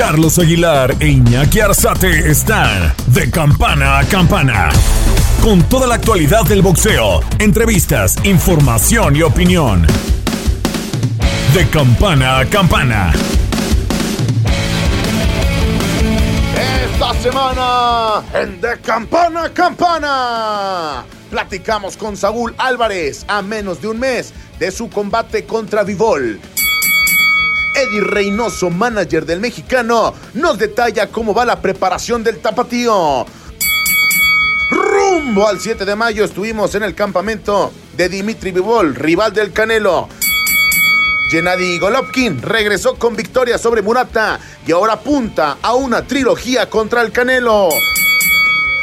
Carlos Aguilar e Iñaki Arzate están de campana a campana. Con toda la actualidad del boxeo, entrevistas, información y opinión. De campana a campana. Esta semana en De Campana a Campana platicamos con Saúl Álvarez a menos de un mes de su combate contra Vivol Eddie Reynoso, manager del mexicano, nos detalla cómo va la preparación del tapatío. Rumbo al 7 de mayo estuvimos en el campamento de Dimitri Vivol, rival del Canelo. Gennady Golovkin regresó con victoria sobre Murata y ahora apunta a una trilogía contra el Canelo.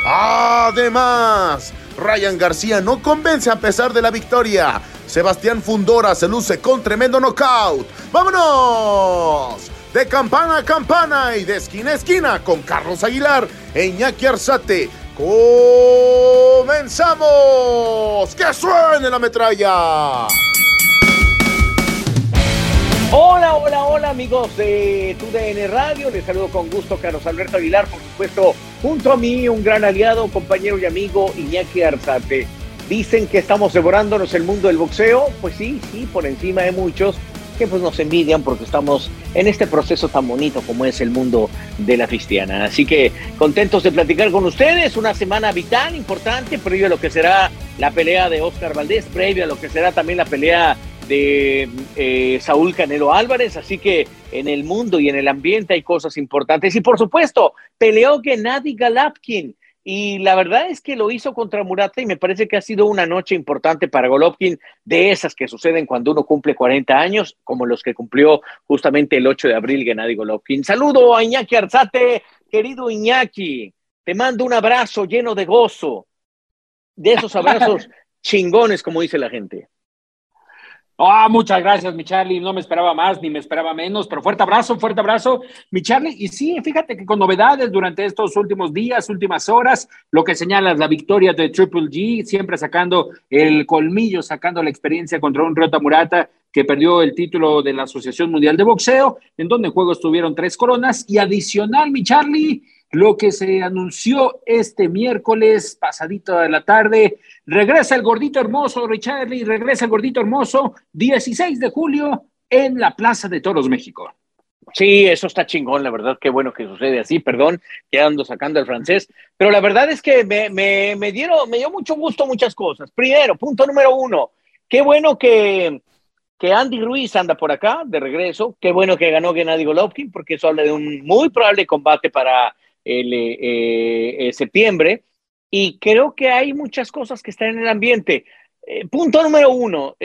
Además, Ryan García no convence a pesar de la victoria. Sebastián Fundora se luce con tremendo knockout. ¡Vámonos! De campana a campana y de esquina a esquina con Carlos Aguilar e Iñaki Arzate. ¡Comenzamos! ¡Que suene la metralla! Hola, hola, hola amigos de TUDN Radio. Les saludo con gusto Carlos Alberto Aguilar, por supuesto, junto a mí un gran aliado, compañero y amigo Iñaki Arzate. Dicen que estamos devorándonos el mundo del boxeo. Pues sí, sí, por encima de muchos que pues nos envidian porque estamos en este proceso tan bonito como es el mundo de la cristiana. Así que contentos de platicar con ustedes, una semana vital, importante, previo a lo que será la pelea de Oscar Valdés, previo a lo que será también la pelea de eh, Saúl Canelo Álvarez, así que en el mundo y en el ambiente hay cosas importantes. Y por supuesto, peleó Gennady Galapkin, y la verdad es que lo hizo contra Murata y me parece que ha sido una noche importante para Golovkin, de esas que suceden cuando uno cumple 40 años, como los que cumplió justamente el 8 de abril Gennady Golovkin. Saludo a Iñaki Arzate, querido Iñaki, te mando un abrazo lleno de gozo, de esos abrazos chingones, como dice la gente. Ah, muchas gracias, mi Charlie. No me esperaba más ni me esperaba menos, pero fuerte abrazo, fuerte abrazo, mi Charlie. Y sí, fíjate que con novedades durante estos últimos días, últimas horas, lo que señala la victoria de Triple G, siempre sacando el colmillo, sacando la experiencia contra un Rota Murata que perdió el título de la Asociación Mundial de Boxeo, en donde en juego estuvieron tres coronas. Y adicional, mi Charlie, lo que se anunció este miércoles pasadito de la tarde. Regresa el gordito hermoso, Richarly, regresa el gordito hermoso, 16 de julio en la Plaza de Toros, México. Sí, eso está chingón, la verdad, qué bueno que sucede así, perdón, que ando sacando el francés, pero la verdad es que me, me, dieron, me dio mucho gusto muchas cosas. Primero, punto número uno, qué bueno que, que Andy Ruiz anda por acá de regreso, qué bueno que ganó Gennady Golovkin, porque eso habla de un muy probable combate para el eh, eh, septiembre. Y creo que hay muchas cosas que están en el ambiente. Eh, punto número uno,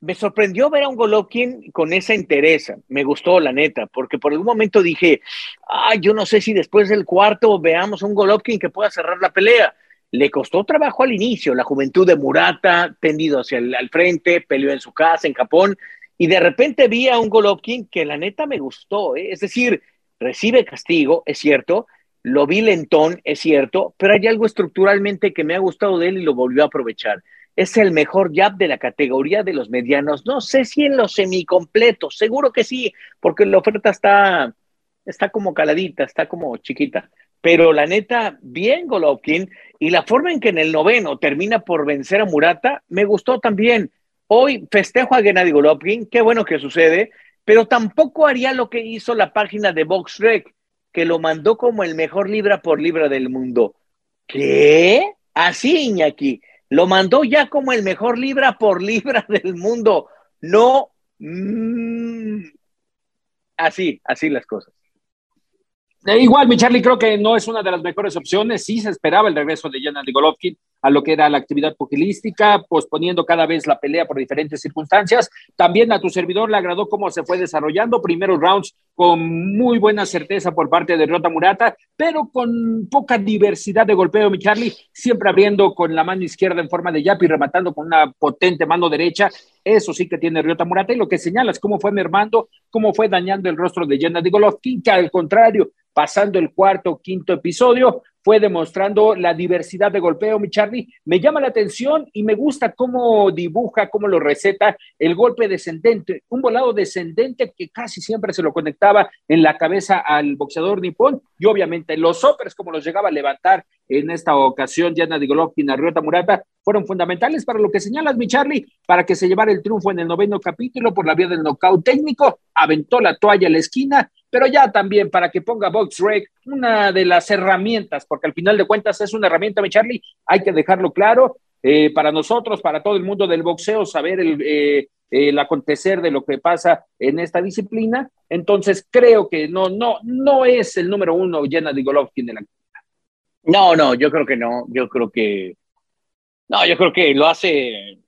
me sorprendió ver a un Golovkin con esa interés. Me gustó, la neta, porque por algún momento dije, ah, yo no sé si después del cuarto veamos un Golovkin que pueda cerrar la pelea. Le costó trabajo al inicio, la juventud de Murata, tendido hacia el frente, peleó en su casa, en Japón, y de repente vi a un Golovkin que la neta me gustó. Es decir, recibe castigo, es cierto, lo vi lentón, es cierto, pero hay algo estructuralmente que me ha gustado de él y lo volvió a aprovechar. Es el mejor jab de la categoría de los medianos. No sé si en los semicompletos, seguro que sí, porque la oferta está, está como caladita, está como chiquita. Pero la neta, bien Golovkin, y la forma en que en el noveno termina por vencer a Murata, me gustó también. Hoy festejo a Gennady Golovkin, qué bueno que sucede, pero tampoco haría lo que hizo la página de VoxRec, que lo mandó como el mejor libra por libra del mundo. ¿Qué? Así, Iñaki. Lo mandó ya como el mejor libra por libra del mundo. No. Mm, así, así las cosas. Eh, igual, mi Charlie, creo que no es una de las mejores opciones. Sí se esperaba el regreso de Gennady Golovkin a lo que era la actividad pugilística, posponiendo cada vez la pelea por diferentes circunstancias. También a tu servidor le agradó cómo se fue desarrollando. Primeros rounds con muy buena certeza por parte de Rota Murata, pero con poca diversidad de golpeo, mi Charlie, siempre abriendo con la mano izquierda en forma de yap y rematando con una potente mano derecha. Eso sí que tiene Ryota Murata. Y lo que señalas, cómo fue mermando, cómo fue dañando el rostro de Gennady Golovkin, que al contrario, pasando el cuarto, quinto episodio, fue demostrando la diversidad de golpeo, mi Charlie. Me llama la atención y me gusta cómo dibuja, cómo lo receta el golpe descendente, un volado descendente que casi siempre se lo conectaba en la cabeza al boxeador nipón y obviamente los sopers, como los llegaba a levantar en esta ocasión Diana Golovkin a Ryota Murata, fueron fundamentales para lo que señalas, mi Charlie, para que se llevara el triunfo en el noveno capítulo por la vía del nocaut técnico, aventó la toalla a la esquina, pero ya también para que ponga Box Rec una de las herramientas, porque al final de cuentas es una herramienta, mi Charlie, hay que dejarlo claro, eh, para nosotros, para todo el mundo del boxeo, saber el, eh, el acontecer de lo que pasa en esta disciplina. Entonces creo que no, no, no es el número uno de Golovkin de la no, no, yo creo que no. Yo creo que. No, yo creo que lo hace.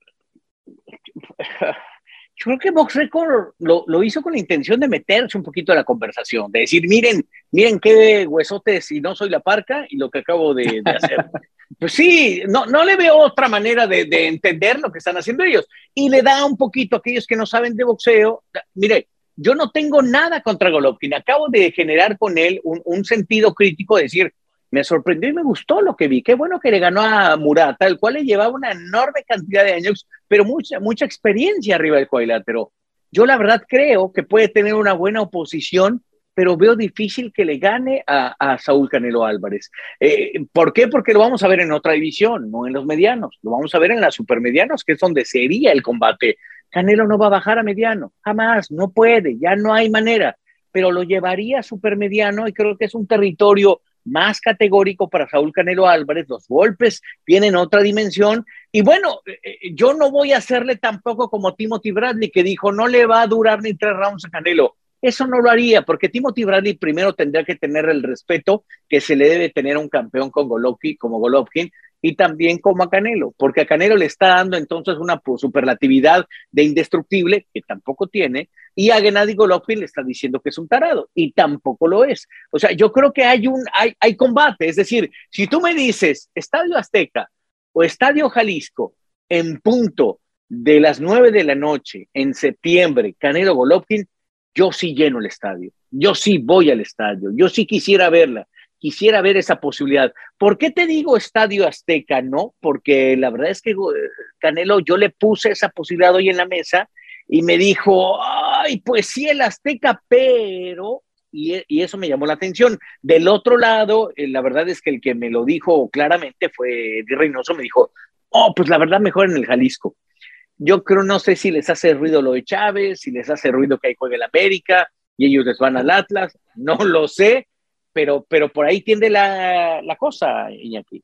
Yo creo que Box Record lo, lo, hizo con la intención de meterse un poquito a la conversación, de decir, miren, miren qué huesotes y no soy la parca y lo que acabo de, hacer. pues sí, no, no le veo otra manera de, de, entender lo que están haciendo ellos. Y le da un poquito a aquellos que no saben de boxeo. Mire, yo no tengo nada contra Golovkin. Acabo de generar con él un, un sentido crítico de decir, me sorprendió y me gustó lo que vi. Qué bueno que le ganó a Murata, el cual le llevaba una enorme cantidad de años, pero mucha, mucha experiencia arriba del cuadrilátero. Yo la verdad creo que puede tener una buena oposición, pero veo difícil que le gane a, Saúl Canelo Álvarez. Eh, ¿Por qué? Porque lo vamos a ver en otra división, no en los medianos. Lo vamos a ver en las supermedianos, que es donde sería el combate. Canelo no va a bajar a mediano, jamás, no puede, ya no hay manera, pero lo llevaría a supermediano y creo que es un territorio más categórico para Saúl Canelo Álvarez, los golpes tienen otra dimensión y bueno, eh, eh, yo no voy a hacerle tampoco como Timothy Bradley que dijo no le va a durar ni tres rounds a Canelo. Eso no lo haría porque Timothy Bradley primero tendría que tener el respeto que se le debe tener a un campeón con Golovkin, como Golovkin y también como a Canelo, porque a Canelo le está dando entonces una superlatividad de indestructible que tampoco tiene, y a Gennady Golovkin le está diciendo que es un tarado, y tampoco lo es. O sea, yo creo que hay un hay, hay combate, es decir, si tú me dices Estadio Azteca o Estadio Jalisco en punto de las nueve de la noche en septiembre, Canelo Golovkin, yo sí lleno el estadio, yo sí voy al estadio, yo sí quisiera verla quisiera ver esa posibilidad. ¿Por qué te digo Estadio Azteca? No, porque la verdad es que Canelo, yo le puse esa posibilidad hoy en la mesa y me dijo, ay, pues sí, el Azteca, pero, y, eso me llamó la atención. Del otro lado, eh, la verdad es que el que me lo dijo claramente fue Eddie Reynoso, me dijo, oh, pues la verdad mejor en el Jalisco. Yo creo, no sé si les hace ruido lo de Chávez, si les hace ruido que ahí juegue el América y ellos les van al Atlas, no lo sé, pero, pero por ahí tiende la, la cosa, Iñaki.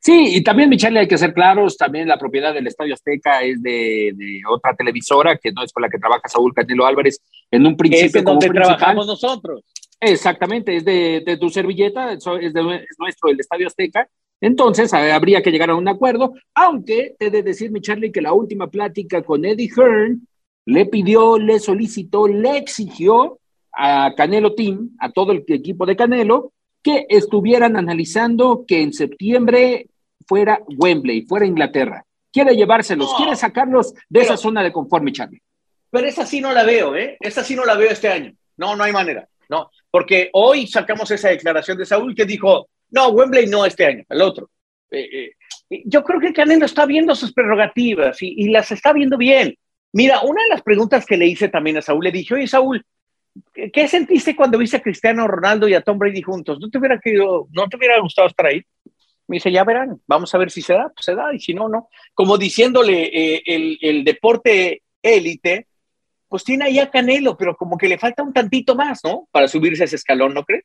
Sí, y también, Michelle, hay que ser claros, también la propiedad del Estadio Azteca es de, de, otra televisora, que no es con la que trabaja Saúl Canelo Álvarez en un principio. Es donde trabajamos nosotros. Exactamente, es de, de tu servilleta, es, de, es nuestro el Estadio Azteca. Entonces, habría que llegar a un acuerdo, aunque he de decir, mi Charlie, que la última plática con Eddie Hearn le pidió, le solicitó, le exigió a Canelo Team, a todo el equipo de Canelo, que estuvieran analizando que en septiembre fuera Wembley, fuera Inglaterra. Quiere llevárselos, quiere sacarlos de esa zona de confort, mi Charlie. Pero esa sí no la veo, ¿eh? Esa sí no la veo este año. No, no hay manera. No, porque hoy sacamos esa declaración de Saúl que dijo, no, Wembley no este año, el otro. Eh, eh, yo creo que Canelo está viendo sus prerrogativas y, y, las está viendo bien. Mira, una de las preguntas que le hice también a Saúl, le dije, oye, Saúl, ¿Qué sentiste cuando viste a Cristiano Ronaldo y a Tom Brady juntos? ¿No te hubiera, querido, no te hubiera gustado estar ahí? Me dice, ya verán, vamos a ver si se da, pues se da, y si no, no. Como diciéndole, eh, el, el, deporte élite, pues tiene ahí a Canelo, pero como que le falta un tantito más, ¿no? Para subirse a ese escalón, ¿no crees?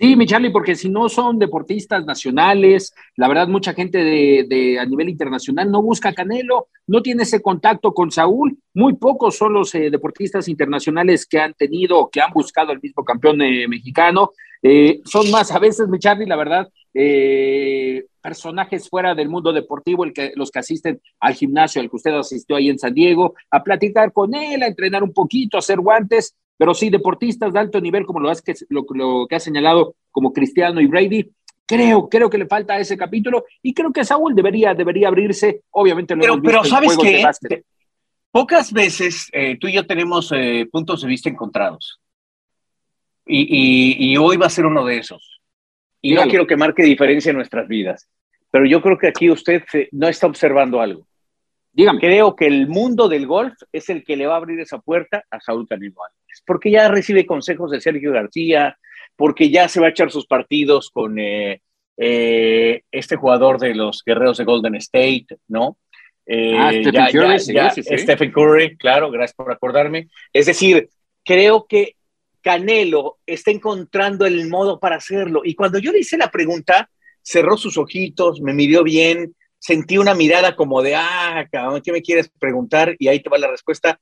Sí, mi Charlie, porque si no son deportistas nacionales, la verdad mucha gente de, a nivel internacional no busca Canelo, no tiene ese contacto con Saúl, muy pocos son los eh, deportistas internacionales que han tenido, que han buscado el mismo campeón eh, mexicano, eh, son más a veces, mi Charlie, la verdad, personajes fuera del mundo deportivo, el que, los que asisten al gimnasio al que usted asistió ahí en San Diego, a platicar con él, a entrenar un poquito, a hacer guantes, pero sí, deportistas de alto nivel, como lo, que, lo, que ha señalado como Cristiano y Brady, creo, creo que le falta ese capítulo y creo que Saúl debería, debería abrirse, obviamente. pero, pero sabes que pocas veces eh, tú y yo tenemos eh, puntos de vista encontrados y, y, hoy va a ser uno de esos. Y no quiero que marque diferencia en nuestras vidas. Pero yo creo que aquí usted no está observando algo. Dígame. Creo que el mundo del golf es el que le va a abrir esa puerta a Saúl Canelo Álvarez, porque ya recibe consejos de Sergio García, porque ya se va a echar sus partidos con eh, eh, este jugador de los guerreros de Golden State, ¿no? Eh, ah, Stephen Curry, Stephen Curry, claro, gracias por acordarme. Es decir, creo que Canelo está encontrando el modo para hacerlo. Y cuando yo le hice la pregunta, cerró sus ojitos, me miró bien, sentí una mirada como de, ah, cabrón, ¿qué me quieres preguntar? Y ahí te va la respuesta.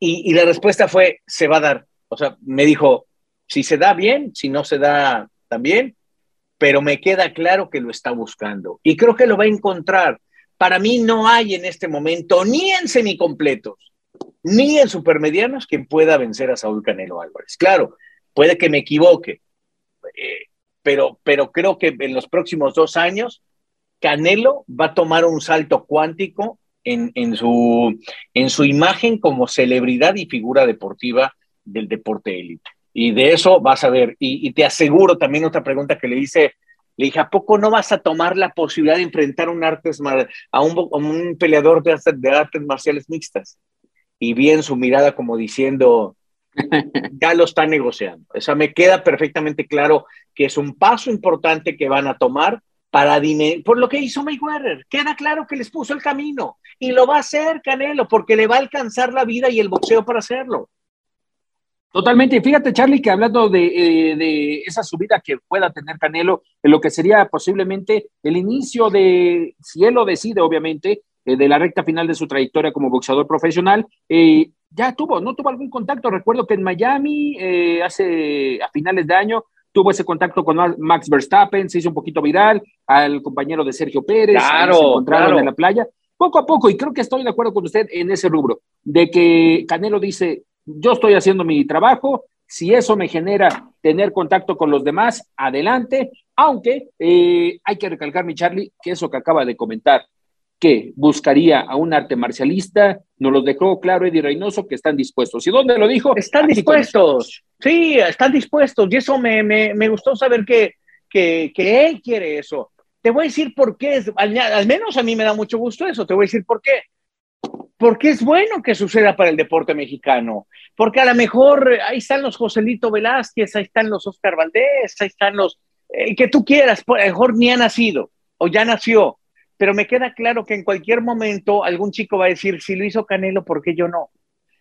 Y, la respuesta fue, se va a dar. O sea, me dijo, si se da bien, si no se da también, pero me queda claro que lo está buscando. Y creo que lo va a encontrar. Para mí no hay en este momento, ni en semicompletos, ni en supermedianos, quien pueda vencer a Saúl Canelo Álvarez. Claro, puede que me equivoque, eh, pero, pero creo que en los próximos dos años Canelo va a tomar un salto cuántico en, en, su, en su imagen como celebridad y figura deportiva del deporte élite. Y de eso vas a ver. Y, te aseguro también otra pregunta que le hice, le dije, ¿a poco no vas a tomar la posibilidad de enfrentar un artes, a, un, a un peleador de, de artes marciales mixtas? Y vi en su mirada como diciendo, ya lo está negociando. O sea, me queda perfectamente claro que es un paso importante que van a tomar para por lo que hizo Mayweather. Queda claro que les puso el camino y lo va a hacer Canelo porque le va a alcanzar la vida y el boxeo para hacerlo. Totalmente. Fíjate, Charlie, que hablando eh, de, esa subida que pueda tener Canelo, en lo que sería posiblemente el inicio de, si él lo decide, obviamente, eh, de la recta final de su trayectoria como boxeador profesional, eh, ya tuvo, no tuvo algún contacto. Recuerdo que en Miami, hace a finales de año, tuvo ese contacto con Max Verstappen, se hizo un poquito viral, al compañero de Sergio Pérez, claro, se encontraron en la playa, poco a poco, y creo que estoy de acuerdo con usted en ese rubro, de que Canelo dice, yo estoy haciendo mi trabajo, si eso me genera tener contacto con los demás, adelante, aunque eh, hay que recalcar, mi Charlie, que eso que acaba de comentar, que buscaría a un arte marcialista, nos lo dejó claro Eddie Reynoso que están dispuestos. ¿Y dónde lo dijo? Están dispuestos. Sí, están dispuestos. Y eso me, me, gustó saber que, que, que, él quiere eso. Te voy a decir por qué, al, al, menos a mí me da mucho gusto eso, te voy a decir por qué. Porque es bueno que suceda para el deporte mexicano. Porque a lo mejor ahí están los Joselito Velázquez, ahí están los Oscar Valdés, ahí están los eh, que tú quieras, a lo mejor ni ha nacido o ya nació pero me queda claro que en cualquier momento algún chico va a decir, si lo hizo Canelo, ¿por qué yo no?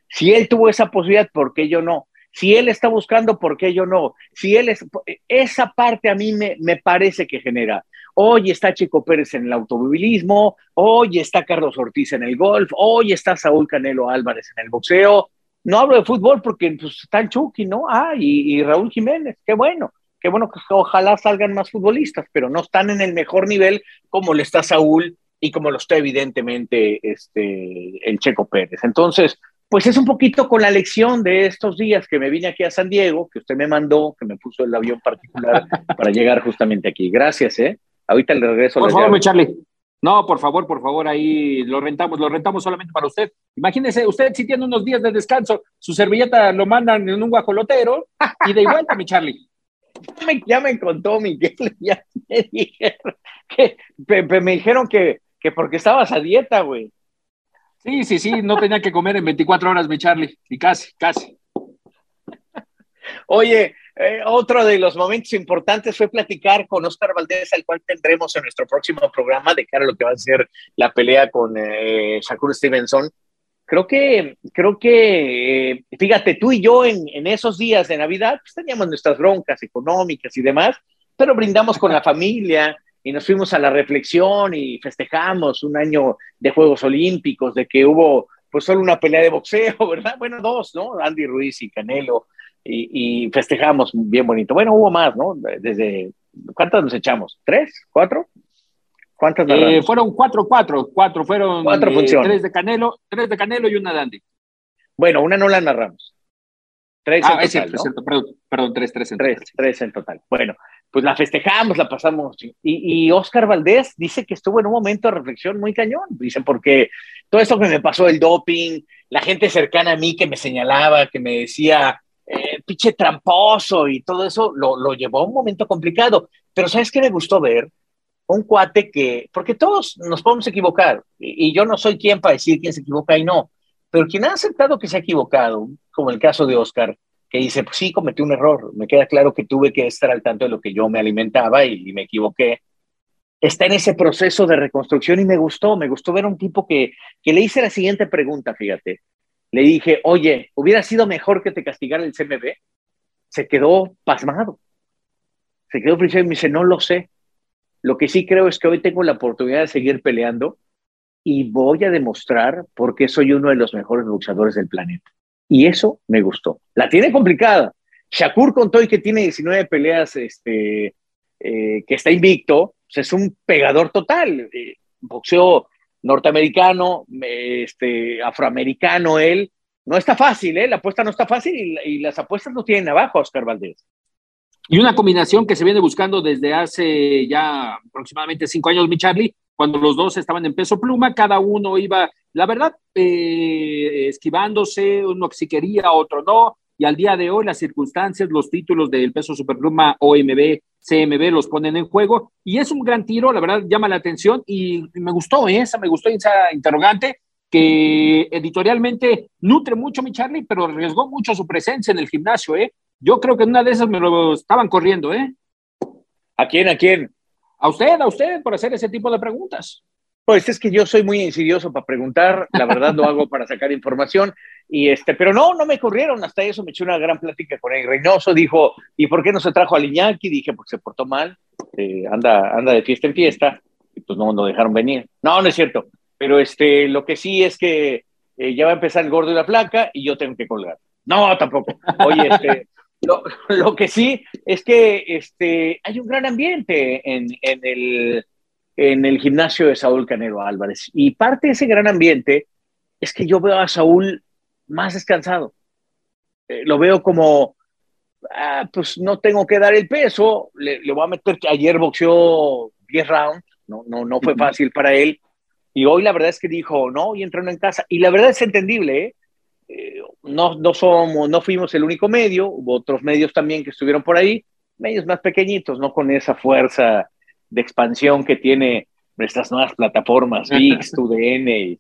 Si él tuvo esa posibilidad, ¿por qué yo no? Si él está buscando, ¿por qué yo no? Si él es, esa parte a mí me, me parece que genera. Hoy está Chico Pérez en el automovilismo, hoy está Carlos Ortiz en el golf, hoy está Saúl Canelo Álvarez en el boxeo. No hablo de fútbol porque pues, está el Chucky, ¿no? Ah, y, y Raúl Jiménez, qué bueno que bueno, que ojalá salgan más futbolistas, pero no están en el mejor nivel como le está Saúl y como lo está evidentemente este, el Checo Pérez. Entonces, pues es un poquito con la lección de estos días que me vine aquí a San Diego, que usted me mandó, que me puso el avión particular para llegar justamente aquí. Gracias, ¿eh? Ahorita le regreso. Por favor, Charlie. No, por favor, por favor, ahí lo rentamos, lo rentamos solamente para usted. Imagínese, usted si tiene unos días de descanso, su servilleta lo mandan en un guajolotero y de vuelta, mi Charlie ya me contó Miguel, ya me dijeron que, me, dijeron que, que porque estabas a dieta, güey. Sí, sí, sí, no tenía que comer en 24 horas, mi Charlie, y casi, casi. Oye, eh, otro de los momentos importantes fue platicar con Oscar Valdés, al cual tendremos en nuestro próximo programa de cara a lo que va a ser la pelea con eh, Shakur Stevenson creo que, creo que, eh, fíjate, tú y yo en, en, esos días de Navidad, pues teníamos nuestras broncas económicas y demás, pero brindamos con la familia y nos fuimos a la reflexión y festejamos un año de Juegos Olímpicos, de que hubo pues solo una pelea de boxeo, ¿verdad? Bueno, dos, ¿no? Andy Ruiz y Canelo, y, y festejamos bien bonito. Bueno, hubo más, ¿no? Desde, ¿cuántas nos echamos? ¿Tres? ¿Cuatro? ¿Cuántas eh, fueron cuatro, cuatro, cuatro, fueron eh, tres de Canelo, tres de Canelo y una de Andy. Bueno, una no la narramos. Tres ah, en total, es cierto, perdón, tres, tres en tres, total. Tres en total. Bueno, pues la festejamos, la pasamos. Y, y Oscar Valdés dice que estuvo en un momento de reflexión muy cañón. Dice, porque todo eso que me pasó, el doping, la gente cercana a mí que me señalaba, que me decía, eh, pinche tramposo y todo eso, lo, lo llevó a un momento complicado. Pero ¿sabes qué me gustó ver? Un cuate que, porque todos nos podemos equivocar, y, yo no soy quien para decir quién se equivoca y no, pero quien ha aceptado que se ha equivocado, como el caso de Oscar, que dice, pues sí, cometí un error, me queda claro que tuve que estar al tanto de lo que yo me alimentaba y, y me equivoqué, está en ese proceso de reconstrucción y me gustó, me gustó ver a un tipo que, que le hice la siguiente pregunta, fíjate. Le dije, oye, ¿hubiera sido mejor que te castigara el CMB? Se quedó pasmado. Se quedó frisado y me dice, no lo sé. Lo que sí creo es que hoy tengo la oportunidad de seguir peleando y voy a demostrar por qué soy uno de los mejores boxeadores del planeta. Y eso me gustó. La tiene complicada. Shakur contó y que tiene 19 peleas, este, eh, que está invicto, es un pegador total. Eh, boxeo norteamericano, este, afroamericano, él. No está fácil, ¿eh? La apuesta no está fácil y las apuestas no tienen abajo, Oscar Valdés. Y una combinación que se viene buscando desde hace ya aproximadamente cinco años, mi Charlie, cuando los dos estaban en peso pluma, cada uno iba, la verdad, eh, esquivándose, uno sí quería, otro no, y al día de hoy las circunstancias, los títulos del peso superpluma OMB, CMB los ponen en juego, y es un gran tiro, la verdad, llama la atención, y me gustó esa, me gustó esa interrogante, que editorialmente nutre mucho mi Charlie, pero arriesgó mucho su presencia en el gimnasio, ¿eh? Yo creo que en una de esas me lo estaban corriendo, ¿eh? ¿A quién? ¿A quién? A usted, a usted, por hacer ese tipo de preguntas. Pues es que yo soy muy insidioso para preguntar, la verdad lo hago para sacar información, y este, pero no, no me corrieron, hasta eso me eché una gran plática con el Reynoso, dijo, ¿y por qué no se trajo a Liñaki? Dije, porque se portó mal, eh, anda, anda de fiesta en fiesta, y pues no lo dejaron venir. No, no es cierto, pero este, lo que sí es que eh, ya va a empezar el gordo y la placa, y yo tengo que colgar. No, tampoco. Oye, este, lo, lo, que sí es que este, hay un gran ambiente en, en, el, en el gimnasio de Saúl Canelo Álvarez. Y parte de ese gran ambiente es que yo veo a Saúl más descansado. Eh, lo veo como, ah, pues no tengo que dar el peso, le, le, voy a meter, ayer boxeó 10 rounds, no, no, no fue fácil para él. Y hoy la verdad es que dijo, no, y entrenó en casa. Y la verdad es entendible, ¿eh? Eh, no, no, somos, no fuimos el único medio, hubo otros medios también que estuvieron por ahí, medios más pequeñitos, no con esa fuerza de expansión que tiene estas nuevas plataformas, VIX, TUDN, y,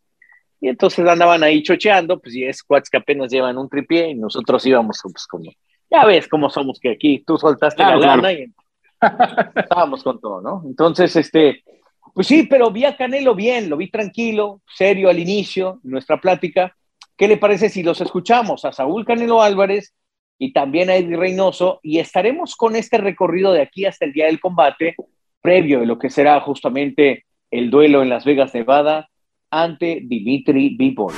y, entonces andaban ahí chocheando, pues y es squads que apenas llevan un tripié y nosotros íbamos pues como, ya ves cómo somos que aquí tú soltaste claro, la lana claro. y estábamos con todo, ¿no? Entonces, este, pues sí, pero vi a Canelo bien, lo vi tranquilo, serio al inicio, nuestra plática, ¿Qué le parece si los escuchamos a Saúl Canelo Álvarez y también a Eddie Reynoso y estaremos con este recorrido de aquí hasta el día del combate, previo de lo que será justamente el duelo en Las Vegas, Nevada, ante Dimitri Bivol.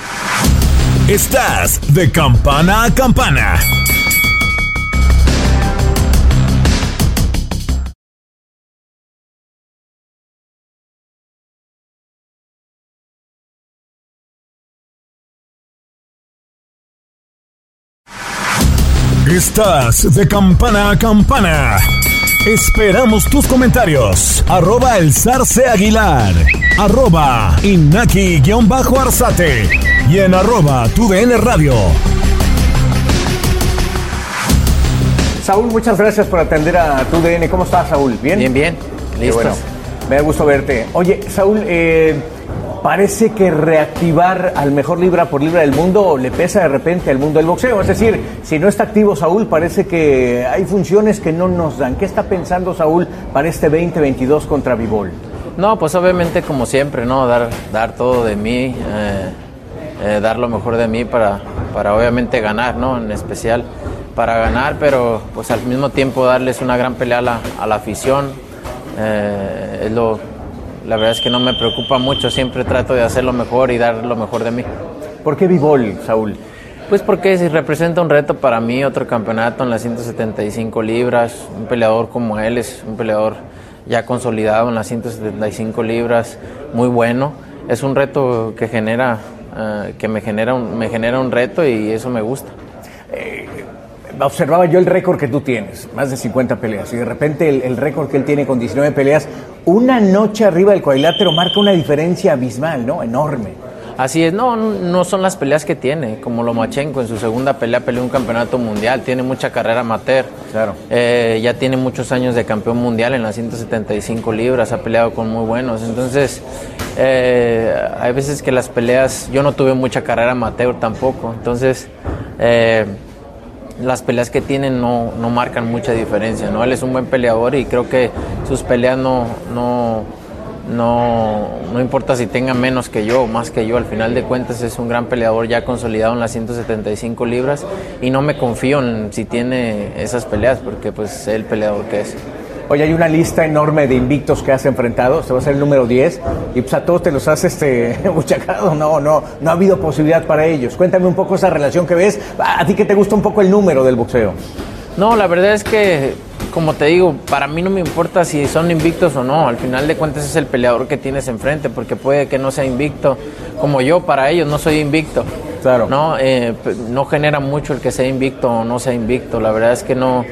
Estás de campana a campana. Estás de campana a campana. Esperamos tus comentarios. Arroba el zarce aguilar. Arroba inaki-arzate. Y en arroba tu radio. Saúl, muchas gracias por atender a tu DN. ¿Cómo estás, Saúl? ¿Bien? Bien, bien. Listo. Bueno, me da gusto verte. Oye, Saúl, eh, parece que reactivar al mejor libra por libra del mundo le pesa de repente al mundo del boxeo. Es decir, si no está activo Saúl, parece que hay funciones que no nos dan. ¿Qué está pensando Saúl para este 2022 contra Vivol? No, pues obviamente como siempre, ¿no? Dar, dar todo de mí, eh, eh, dar lo mejor de mí para, para obviamente ganar, ¿no? En especial para ganar, pero pues al mismo tiempo darles una gran pelea a la, a la afición. Eh, es lo, la verdad es que no me preocupa mucho, siempre trato de hacer lo mejor y dar lo mejor de mí. ¿Por qué Vivol, Saúl? Pues porque representa un reto para mí, otro campeonato en las 175 libras, un peleador como él es un peleador ya consolidado en las 175 libras, muy bueno. Es un reto que genera, uh, que me genera, un, me genera un reto y eso me gusta. Eh, observaba yo el récord que tú tienes, más de 50 peleas, y de repente el, el récord que él tiene con 19 peleas, una noche arriba del cuadrilátero marca una diferencia abismal, ¿no? Enorme. Así es, no, no son las peleas que tiene, como Lomachenko en su segunda pelea peleó un campeonato mundial, tiene mucha carrera amateur. Claro. Eh, ya tiene muchos años de campeón mundial en las 175 libras, ha peleado con muy buenos. Entonces, eh, hay veces que las peleas, yo no tuve mucha carrera amateur tampoco, entonces eh, las peleas que tienen no, no, marcan mucha diferencia, ¿no? Él es un buen peleador y creo que sus peleas no, no, no, no importa si tenga menos que yo o más que yo, al final de cuentas es un gran peleador ya consolidado en las 175 libras y no me confío en si tiene esas peleas porque pues es el peleador que es. Oye, hay una lista enorme de invictos que has enfrentado, este va a ser el número 10, y pues a todos te los has este, muchachado, no, no, no ha habido posibilidad para ellos. Cuéntame un poco esa relación que ves, a ti que te gusta un poco el número del boxeo. No, la verdad es que, como te digo, para mí no me importa si son invictos o no, al final de cuentas es el peleador que tienes enfrente, porque puede que no sea invicto, como yo, para ellos no soy invicto. Claro. No, eh, no genera mucho el que sea invicto o no sea invicto, la verdad es que no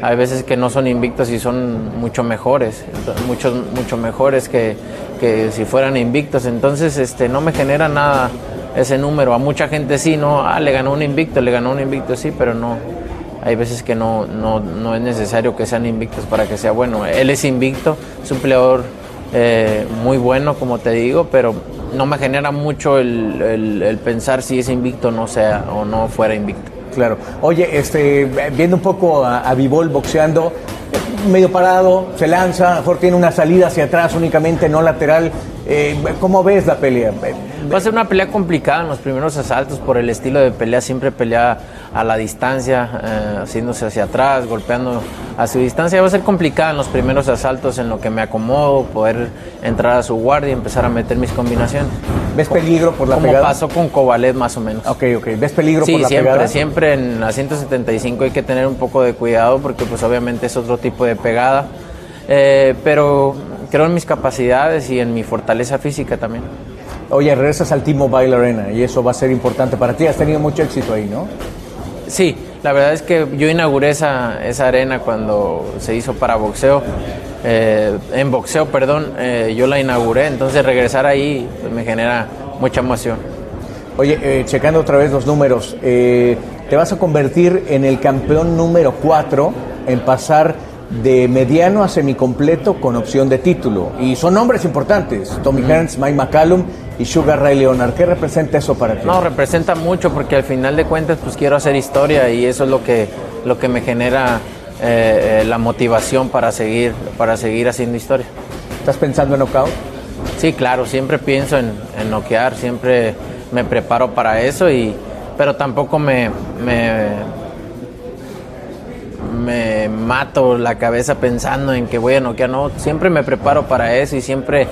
hay veces que no son invictos y son mucho mejores, muchos mucho mejores que, que, si fueran invictos. Entonces, este, no me genera nada ese número. A mucha gente sí, no, ah, le ganó un invicto, le ganó un invicto, sí, pero no. Hay veces que no, no, no es necesario que sean invictos para que sea bueno. Él es invicto, es un peleador eh, muy bueno, como te digo, pero no me genera mucho el, el, pensar si es invicto no sea, o no fuera invicto. Claro. Oye, este, viendo un poco a, a boxeando, medio parado, se lanza, mejor tiene una salida hacia atrás únicamente, no lateral. Eh, ¿Cómo ves la pelea? Va a ser una pelea complicada en los primeros asaltos por el estilo de pelea, siempre pelea a la distancia, eh, haciéndose hacia atrás, golpeando a su distancia. Va a ser complicada en los primeros asaltos en lo que me acomodo, poder entrar a su guardia y empezar a meter mis combinaciones. ¿Ves peligro por la Como pegada? pasó con Cobalet más o menos. Ok, ok. ¿Ves peligro Sí, por la siempre, pegada? siempre en la 175 hay que tener un poco de cuidado porque pues obviamente es otro tipo de pegada. Eh, pero creo en mis capacidades y en mi fortaleza física también. Oye, regresas al T-Mobile Arena y eso va a ser importante para ti. Has tenido mucho éxito ahí, ¿no? Sí, la verdad es que yo inauguré esa, esa arena cuando se hizo para boxeo. Eh, en boxeo, perdón, eh, yo la inauguré, entonces regresar ahí pues, me genera mucha emoción. Oye, eh, checando otra vez los números, te vas a convertir en el campeón número 4 en pasar de mediano a semicompleto con opción de título. Y son nombres importantes, Tommy Hearns, Mike McCallum y Sugar Ray Leonard. ¿Qué representa eso para ti? No, representa mucho porque al final de cuentas pues quiero hacer historia y eso es lo que, lo que me genera eh, eh, la motivación para seguir, para seguir haciendo historia. ¿Estás pensando en knockout? Sí, claro, siempre pienso en, en noquear, siempre me preparo para eso, y, pero tampoco me, me, me mato la cabeza pensando en que voy a noquear, no, siempre me preparo para eso y siempre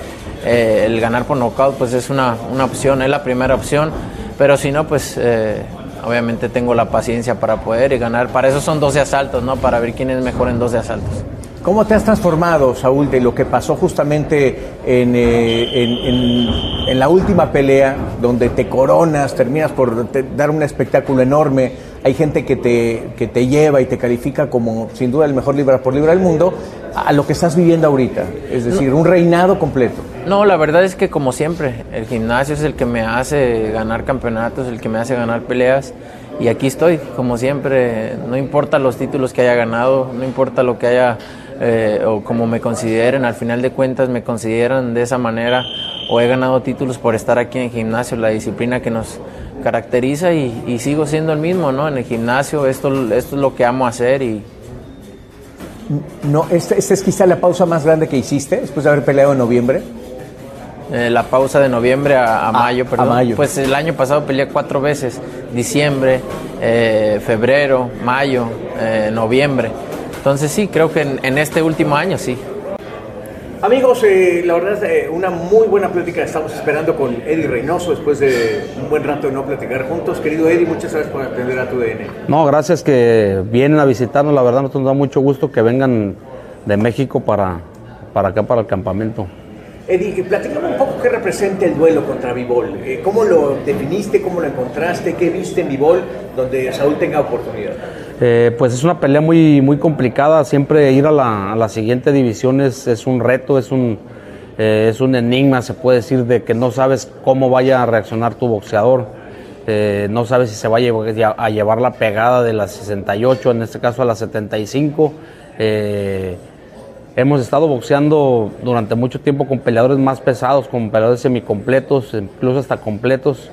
eh, el ganar por nocaut pues es una, una opción, es la primera opción, pero si no pues eh, obviamente tengo la paciencia para poder y ganar, para eso son 12 asaltos, ¿no? Para ver quién es mejor en 12 asaltos. ¿Cómo te has transformado, Saúl, de lo que pasó justamente en, eh, en, la última pelea, donde te coronas, terminas por dar un espectáculo enorme? Hay gente que te, que te lleva y te califica como, sin duda, el mejor libra por libra del mundo, a lo que estás viviendo ahorita. Es decir, un reinado completo. No, la verdad es que como siempre, el gimnasio es el que me hace ganar campeonatos, el que me hace ganar peleas y aquí estoy, como siempre, no importa los títulos que haya ganado, no importa lo que haya eh, o como me consideren, al final de cuentas me consideran de esa manera o he ganado títulos por estar aquí en el gimnasio, la disciplina que nos caracteriza y, y sigo siendo el mismo, ¿no? En el gimnasio esto, esto es lo que amo hacer y, No, esta, esta es quizá la pausa más grande que hiciste después de haber peleado en noviembre. Eh, la pausa de noviembre a, a mayo, a perdón. mayo. Pues el año pasado peleé cuatro veces, diciembre, eh, febrero, mayo, eh, noviembre. Entonces sí, creo que en, en este último año sí. Amigos, eh, la verdad es eh, una muy buena plática. Estamos esperando con Eddie Reynoso después de un buen rato de no platicar juntos. Querido Eddie, muchas gracias por atender a tu DN. No, gracias que vienen a visitarnos. La verdad, nos da mucho gusto que vengan de México para, para acá, para el campamento. Eddie, platícame un poco qué representa el duelo contra Vivol. Eh, ¿Cómo lo definiste? ¿Cómo lo encontraste? ¿Qué viste en Vivol donde Saúl tenga oportunidad? Eh, pues es una pelea muy, muy complicada. Siempre ir a la, siguiente división es, un reto, es un, eh, es un enigma, se puede decir, de que no sabes cómo vaya a reaccionar tu boxeador. eh, no sabe si se va a llevar, a llevar, la pegada de las 68, en este caso a las 75. Eh, hemos estado boxeando durante mucho tiempo con peleadores más pesados, con peleadores semicompletos, incluso hasta completos.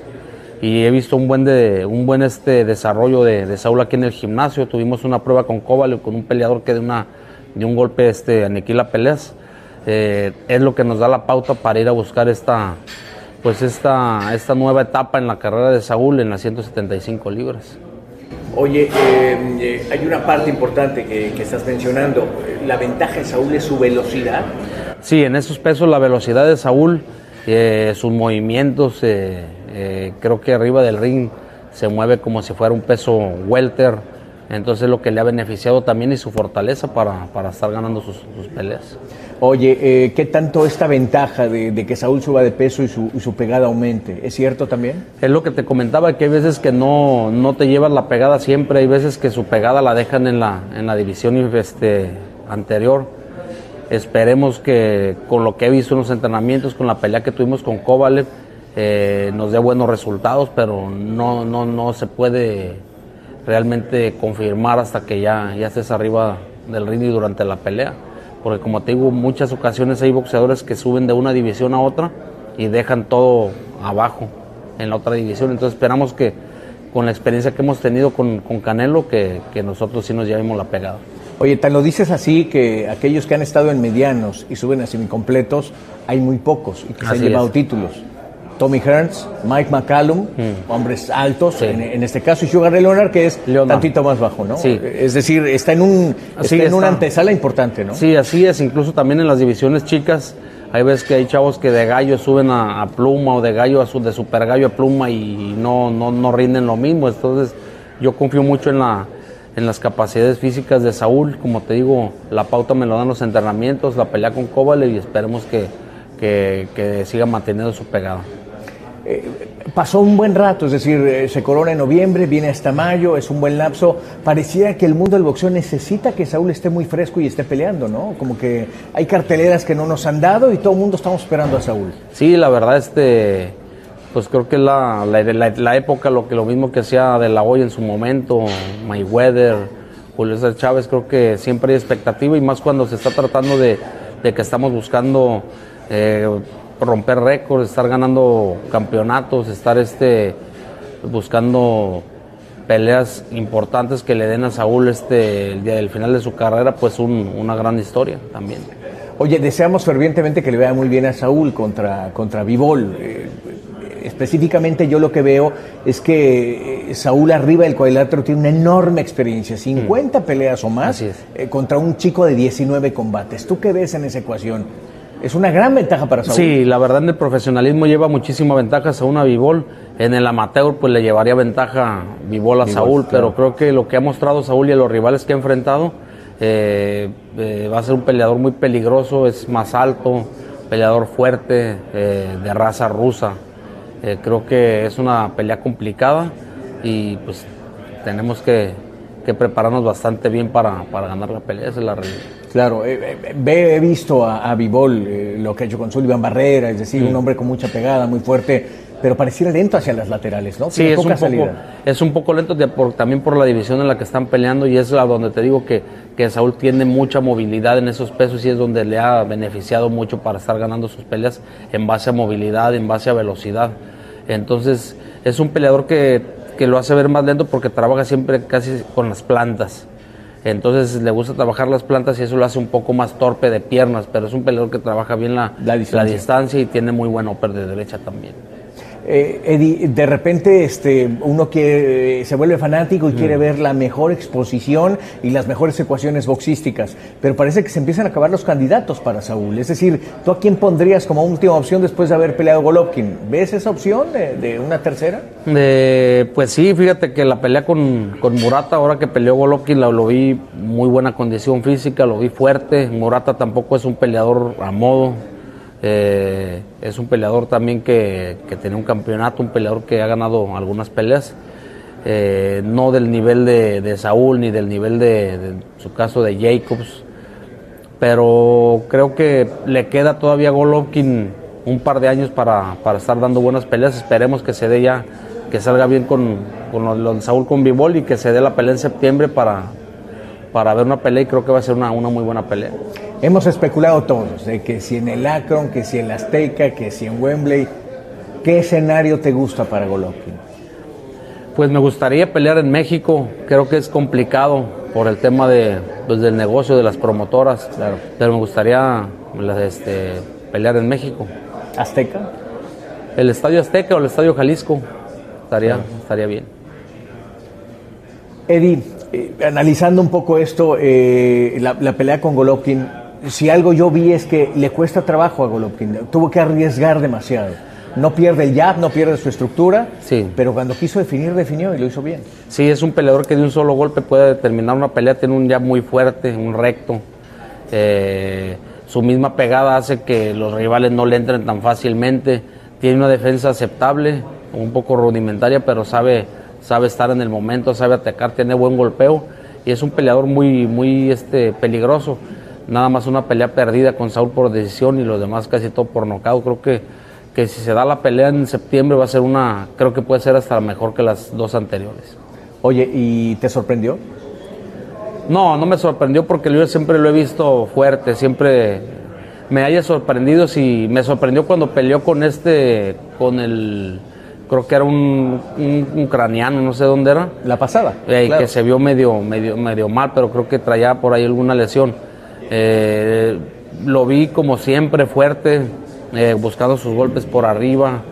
Y he visto un buen, de, un buen este desarrollo de, de Saúl aquí en el gimnasio. Tuvimos una prueba con Kovalev, con un peleador que de, una, de un golpe este, aniquila peleas. Eh, es lo que nos da la pauta para ir a buscar esta, pues esta, esta nueva etapa en la carrera de Saúl en las 175 libras. Oye, eh, eh, hay una parte importante que, estás mencionando. La ventaja de Saúl es su velocidad. Sí, en esos pesos la velocidad de Saúl, eh, sus movimientos, creo que arriba del ring se mueve como si fuera un peso welter. Entonces lo que le ha beneficiado también y su fortaleza para, para estar ganando sus, sus peleas. Oye, eh, ¿qué tanto esta ventaja de, que Saúl suba de peso y su, pegada aumente? ¿Es cierto también? Es lo que te comentaba, que hay veces que no, no te llevas la pegada siempre, hay veces que su pegada la dejan en la, en la división este, anterior. Esperemos que con lo que he visto en los entrenamientos, con la pelea que tuvimos con Kovalev, eh, nos dé buenos resultados, pero no, no, no se puede realmente confirmar hasta que ya, ya estés arriba del ring y durante la pelea porque como te digo, muchas ocasiones hay boxeadores que suben de una división a otra y dejan todo abajo en la otra división. Entonces esperamos que con la experiencia que hemos tenido con, Canelo, que, nosotros sí nos llevemos la pegada. Oye, te lo dices así que aquellos que han estado en medianos y suben a semicompletos, hay muy pocos y que se han llevado títulos. Tommy Hearns, Mike McCallum, mm. hombres altos, en, este caso, y Sugar Ray Leonard, que es un tantito más bajo, ¿no? Sí. Es decir, está en, un, está en una antesala importante, ¿no? Sí, así es, incluso también en las divisiones chicas, hay veces que hay chavos que de gallo suben a, pluma o de gallo a su, de super gallo a pluma y no, no, no rinden lo mismo, entonces yo confío mucho en la en las capacidades físicas de Saúl, como te digo, la pauta me lo dan los entrenamientos, la pelea con Kovalev y esperemos que, que, que siga manteniendo su pegada. Eh, pasó un buen rato, es decir, eh, se corona en noviembre, viene hasta mayo, es un buen lapso. Parecía que el mundo del boxeo necesita que Saúl esté muy fresco y esté peleando, ¿no? Como que hay carteleras que no nos han dado y todo el mundo estamos esperando a Saúl. Sí, la verdad, este, pues creo que la, la, época, lo, que, lo mismo que hacía de la hoy en su momento, Mayweather, Julio César Chávez, creo que siempre hay expectativa y más cuando se está tratando de, que estamos buscando... Eh, romper récords, estar ganando campeonatos, estar este, buscando peleas importantes que le den a Saúl este, el día del final de su carrera, pues una gran historia también. Oye, deseamos fervientemente que le vaya muy bien a Saúl contra, contra Vivol. Eh, específicamente yo lo que veo es que eh, Saúl arriba del cuadrilátero tiene una enorme experiencia, 50 mm. peleas o más, eh, contra un chico de 19 combates. ¿Tú qué ves en esa ecuación? Es una gran ventaja para Saúl. Sí, la verdad en el profesionalismo lleva muchísima ventaja Saúl a Vivol. En el amateur pues le llevaría ventaja Vivol a Saúl, pero creo que lo que ha mostrado Saúl y a los rivales que ha enfrentado eh, eh, va a ser un peleador muy peligroso, es más alto, peleador fuerte, eh, de raza rusa. creo que es una pelea complicada y pues tenemos que, prepararnos bastante bien para, para ganar la pelea, esa es la realidad. Claro, eh, eh, he visto a, a Vivol eh, lo que ha hecho con Sullivan Barrera, es decir, un hombre con mucha pegada, muy fuerte, pero pareciera lento hacia las laterales, ¿no? Sí, es un, poco, es un, poco, lento también por la división en la que están peleando y es la donde te digo que, que Saúl tiene mucha movilidad en esos pesos y es donde le ha beneficiado mucho para estar ganando sus peleas en base a movilidad, en base a velocidad. Entonces, es un peleador que, que lo hace ver más lento porque trabaja siempre casi con las plantas entonces le gusta trabajar las plantas y eso lo hace un poco más torpe de piernas, pero es un peleador que trabaja bien la, la, distancia. y tiene muy buen upper de derecha también. Eh, Eddie, de repente este, uno quiere, se vuelve fanático y quiere mm. ver la mejor exposición y las mejores ecuaciones boxísticas, pero parece que se empiezan a acabar los candidatos para Saúl. Es decir, ¿tú a quién pondrías como última opción después de haber peleado Golovkin? ¿Ves esa opción de, una tercera? pues sí, fíjate que la pelea con, con Murata, ahora que peleó Golovkin, lo, lo vi muy buena condición física, lo vi fuerte. Murata tampoco es un peleador a modo eh, es un peleador también que, tiene un campeonato, un peleador que ha ganado algunas peleas, eh, no del nivel de, Saúl ni del nivel de, su caso de Jacobs, pero creo que le queda todavía a Golovkin un par de años para, estar dando buenas peleas. Esperemos que se dé ya, que salga bien con, de Saúl con Bivol y que se dé la pelea en septiembre para, para ver una pelea y creo que va a ser una muy buena pelea. Hemos especulado todos, de que si en el Akron, que si en la Azteca, que si en Wembley. ¿Qué escenario te gusta para Golovkin? Pues me gustaría pelear en México, creo que es complicado por el tema de, pues, del negocio de las promotoras, claro. pero me gustaría este, pelear en México. ¿Azteca? El Estadio Azteca o el Estadio Jalisco, estaría, estaría bien. Eddie, eh, analizando un poco esto, eh, la, la, pelea con Golovkin, si algo yo vi es que le cuesta trabajo a Golovkin, tuvo que arriesgar demasiado. No pierde el jab, no pierde su estructura, sí. pero cuando quiso definir, definió y lo hizo bien. Sí, es un peleador que de un solo golpe puede determinar una pelea, tiene un jab muy fuerte, un recto. Eh, su misma pegada hace que los rivales no le entren tan fácilmente. Tiene una defensa aceptable, un poco rudimentaria, pero sabe sabe estar en el momento, sabe atacar, tiene buen golpeo y es un peleador muy, muy este, peligroso. Nada más una pelea perdida con Saúl por decisión y los demás casi todo por nocaut. Creo que, que si se da la pelea en septiembre va a ser una, creo que puede ser hasta mejor que las dos anteriores. Oye, ¿y te sorprendió? No, no me sorprendió porque yo siempre lo he visto fuerte, siempre me haya sorprendido. Si me sorprendió cuando peleó con este, con el creo que era un, un, ucraniano, no sé dónde era. La pasada. Eh, claro. Que se vio medio, medio, medio mal, pero creo que traía por ahí alguna lesión. Eh, lo vi como siempre fuerte, eh, buscando sus golpes por arriba,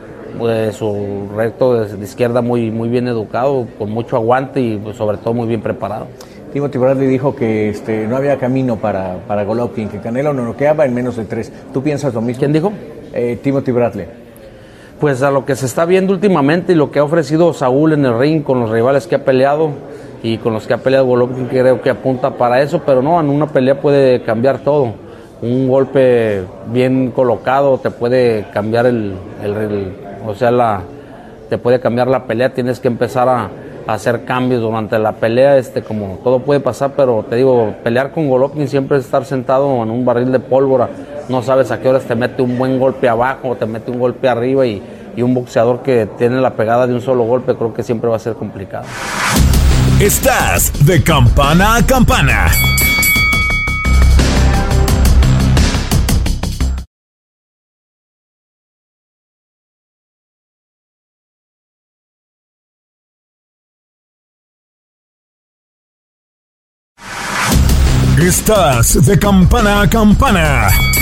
su recto de, de, izquierda muy, muy bien educado, con mucho aguante y pues, sobre todo muy bien preparado. Timothy Bradley dijo que este, no había camino para, para Golovkin, que Canelo no noqueaba en menos de tres. ¿Tú piensas lo mismo? ¿Quién dijo? Eh, Timothy Bradley pues a lo que se está viendo últimamente y lo que ha ofrecido Saúl en el ring con los rivales que ha peleado y con los que ha peleado Golovkin creo que apunta para eso, pero no, en una pelea puede cambiar todo. Un golpe bien colocado te puede cambiar el, o sea, la, te puede cambiar la pelea, tienes que empezar a, hacer cambios durante la pelea, este, como todo puede pasar, pero te digo, pelear con Golovkin siempre es estar sentado en un barril de pólvora, no sabes a qué horas te mete un buen golpe abajo o te mete un golpe arriba y un boxeador que tiene la pegada de un solo golpe creo que siempre va a ser complicado. Estás de campana a campana. Estás de campana a campana.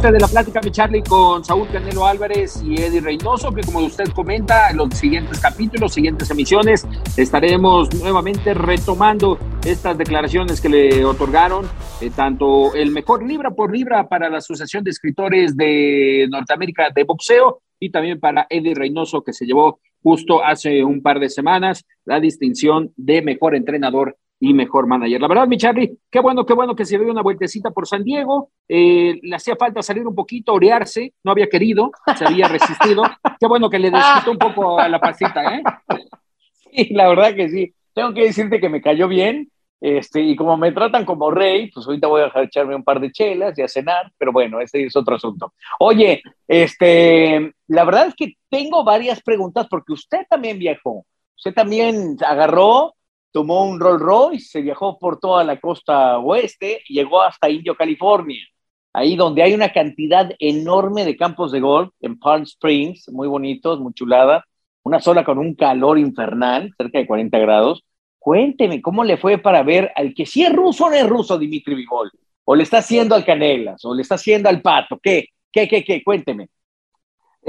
Parte de la plática de Charlie con Saúl Canelo Álvarez y Eddie Reynoso, que como usted comenta, en los siguientes capítulos, siguientes emisiones, estaremos nuevamente retomando estas declaraciones que le otorgaron eh, tanto el mejor libra por libra para la Asociación de Escritores de Norteamérica de Boxeo y también para Eddie Reynoso, que se llevó justo hace un par de semanas la distinción de mejor entrenador y mejor manager. La verdad, mi Charlie, qué bueno, qué bueno que se dio una vueltecita por San Diego. Eh, le hacía falta salir un poquito, orearse, no había querido, se había resistido. qué bueno que le desquitó un poco a la pasita, ¿eh? Sí, la verdad que sí. Tengo que decirte que me cayó bien. Este, y como me tratan como rey, pues ahorita voy a dejar echarme un par de chelas y a cenar, pero bueno, ese es otro asunto. Oye, este, la verdad es que tengo varias preguntas porque usted también viajó. Usted también agarró tomó un Rolls Royce, se viajó por toda la costa oeste, llegó hasta Indio, California, ahí donde hay una cantidad enorme de campos de golf en Palm Springs, muy bonitos, muy chulada, una zona con un calor infernal, cerca de 40 grados. Cuénteme, ¿cómo le fue para ver al que sí es ruso o no es ruso Dimitri Vivol? ¿O le está haciendo al Canelas? ¿O le está haciendo al Pato? ¿Qué? ¿Qué, qué, qué? Cuénteme.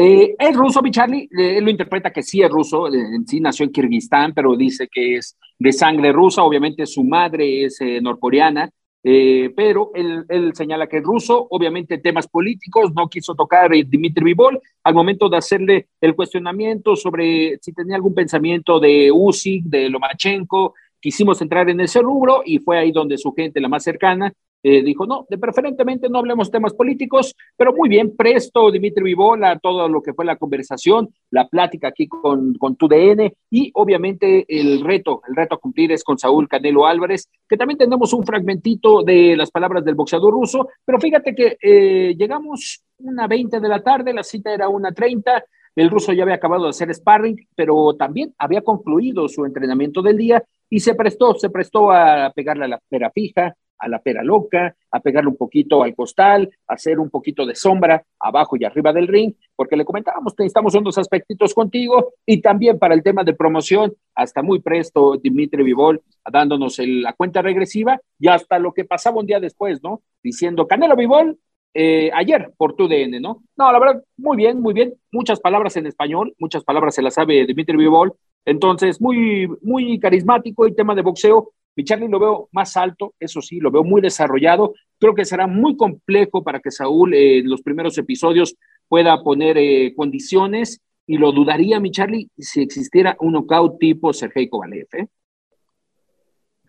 Eh, es ruso, mi eh, él lo interpreta que sí es ruso, eh, sí nació en Kirguistán, pero dice que es de sangre rusa, obviamente su madre es norcoreana, pero él, señala que es ruso, obviamente temas políticos, no quiso tocar Dimitri Vivol al momento de hacerle el cuestionamiento sobre si tenía algún pensamiento de Usyk, de Lomachenko, quisimos entrar en ese rubro y fue ahí donde su gente, la más cercana, eh, dijo, no, de preferentemente no hablemos temas políticos, pero muy bien, presto Dimitri Vivola, todo lo que fue la conversación, la plática aquí con, con tu DN y obviamente el reto, el reto a cumplir es con Saúl Canelo Álvarez, que también tenemos un fragmentito de las palabras del boxeador ruso, pero fíjate que eh, llegamos una 20 de la tarde, la cita era una 30, el ruso ya había acabado de hacer sparring, pero también había concluido su entrenamiento del día y se prestó, se prestó a pegarle a la pera fija, a la pera loca, a pegarle un poquito al costal, a hacer un poquito de sombra abajo y arriba del ring, porque le comentábamos que necesitamos unos aspectitos contigo y también para el tema de promoción, hasta muy presto Dimitri Vivol dándonos la cuenta regresiva y hasta lo que pasaba un día después, ¿no? Diciendo, Canelo Vivol, eh, ayer por tu DN, ¿no? No, la verdad, muy bien, muy bien. Muchas palabras en español, muchas palabras se las sabe Dimitri Vivol. Entonces, muy, muy carismático el tema de boxeo. Mi Charlie lo veo más alto, eso sí, lo veo muy desarrollado. Creo que será muy complejo para que Saúl eh, en los primeros episodios pueda poner eh, condiciones y lo dudaría, mi Charlie, si existiera un knockout tipo Sergei Kovalev. ¿eh?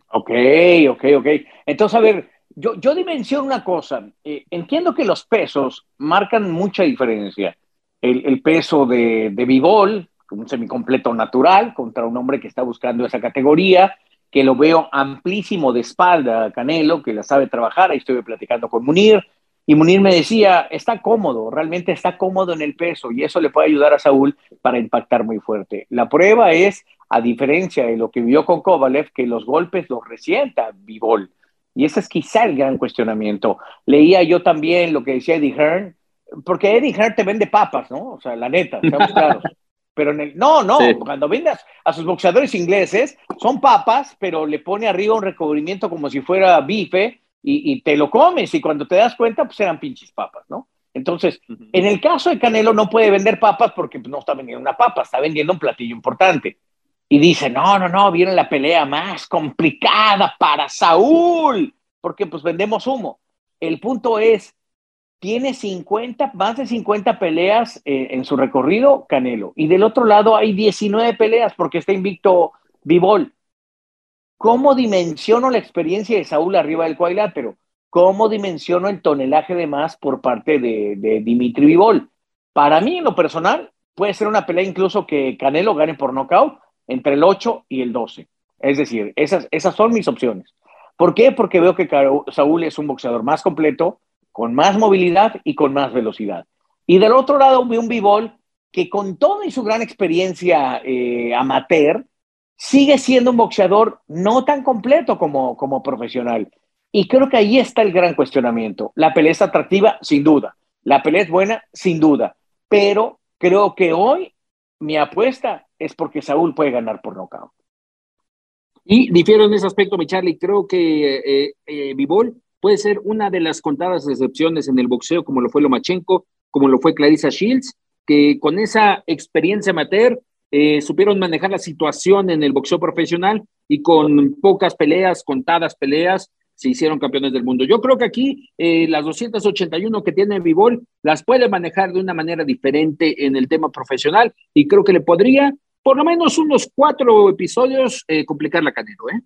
Ok, ok, ok. Entonces, a ver, yo, yo dimensiono una cosa. Eh, entiendo que los pesos marcan mucha diferencia. El, peso de, de Bivol, un semicompleto natural, contra un hombre que está buscando esa categoría, que lo veo amplísimo de espalda, Canelo, que la sabe trabajar. Ahí estuve platicando con Munir. Y Munir me decía, está cómodo, realmente está cómodo en el peso y eso le puede ayudar a Saúl para impactar muy fuerte. La prueba es, a diferencia de lo que vio con Kovalev, que los golpes los resienta Bivol. Y ese es quizá el gran cuestionamiento. Leía yo también lo que decía Eddie Hearn, porque Eddie Hearn te vende papas, ¿no? O sea, la neta, seamos claros. Pero en el, no, no, sí. cuando vendas a sus boxeadores ingleses, son papas, pero le pone arriba un recubrimiento como si fuera bife y, y, te lo comes. Y cuando te das cuenta, pues eran pinches papas, ¿no? Entonces, uh -huh. en el caso de Canelo, no puede vender papas porque no está vendiendo una papa, está vendiendo un platillo importante. Y dice, no, no, no, viene la pelea más complicada para Saúl, porque pues vendemos humo. El punto es, tiene 50, más de 50 peleas eh, en su recorrido, Canelo. Y del otro lado hay 19 peleas porque está invicto Bivol. ¿Cómo dimensiono la experiencia de Saúl arriba del cuadrilátero? ¿Cómo dimensiono el tonelaje de más por parte de, Dimitri Bivol? Para mí, en lo personal, puede ser una pelea incluso que Canelo gane por nocaut entre el 8 y el 12. Es decir, esas, esas son mis opciones. ¿Por qué? Porque veo que Saúl es un boxeador más completo, con más movilidad y con más velocidad. Y del otro lado veo un Bivol que con toda su gran experiencia eh, amateur, sigue siendo un boxeador no tan completo como, como profesional. Y creo que ahí está el gran cuestionamiento. La pelea es atractiva, sin duda. La pelea es buena, sin duda. Pero creo que hoy mi apuesta es porque Saúl puede ganar por nocaut. Y difiero en ese aspecto, mi Charlie. Creo que eh, eh, Bivol puede ser una de las contadas excepciones en el boxeo, como lo fue Lomachenko, como lo fue Clarissa Shields, que con esa experiencia amateur eh, supieron manejar la situación en el boxeo profesional y con pocas peleas, contadas peleas, se hicieron campeones del mundo. Yo creo que aquí eh, las 281 que tiene Vivol las puede manejar de una manera diferente en el tema profesional y creo que le podría por lo menos unos cuatro episodios eh, complicar la Canelo, ¿eh?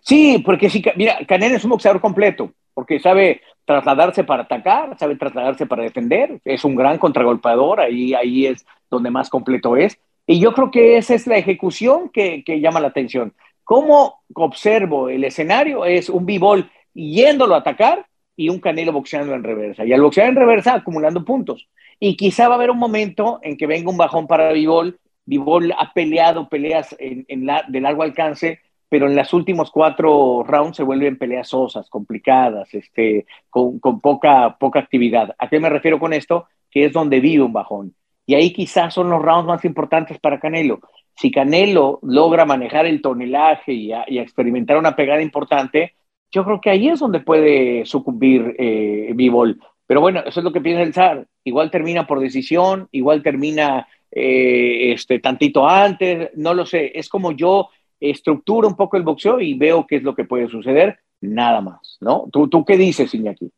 Sí, porque sí, mira, Canelo es un boxeador completo, porque sabe trasladarse para atacar, sabe trasladarse para defender, es un gran contragolpeador, ahí, ahí es donde más completo es. Y yo creo que esa es la ejecución que, llama la atención. ¿Cómo observo el escenario? Es un b-ball yéndolo a atacar y un Canelo boxeando en reversa. Y al boxear en reversa, acumulando puntos. Y quizá va a haber un momento en que venga un bajón para b-ball. Ha peleado peleas en la, de largo alcance, pero en los últimos cuatro rounds se vuelven peleas sosas, complicadas, este, con, con poca, poca actividad. ¿A qué me refiero con esto? Que es donde vive un bajón. Y ahí quizás son los rounds más importantes para Canelo. Si Canelo logra manejar el tonelaje y, experimentar una pegada importante, yo creo que ahí es donde puede sucumbir eh, Bivol. Pero bueno, eso es lo que piensa el SAR. Igual termina por decisión, igual termina eh, este, tantito antes, no lo sé. Es como yo estructuro un poco el boxeo y veo qué es lo que puede suceder, nada más, ¿no? ¿Tú, tú qué dices, Iñaki?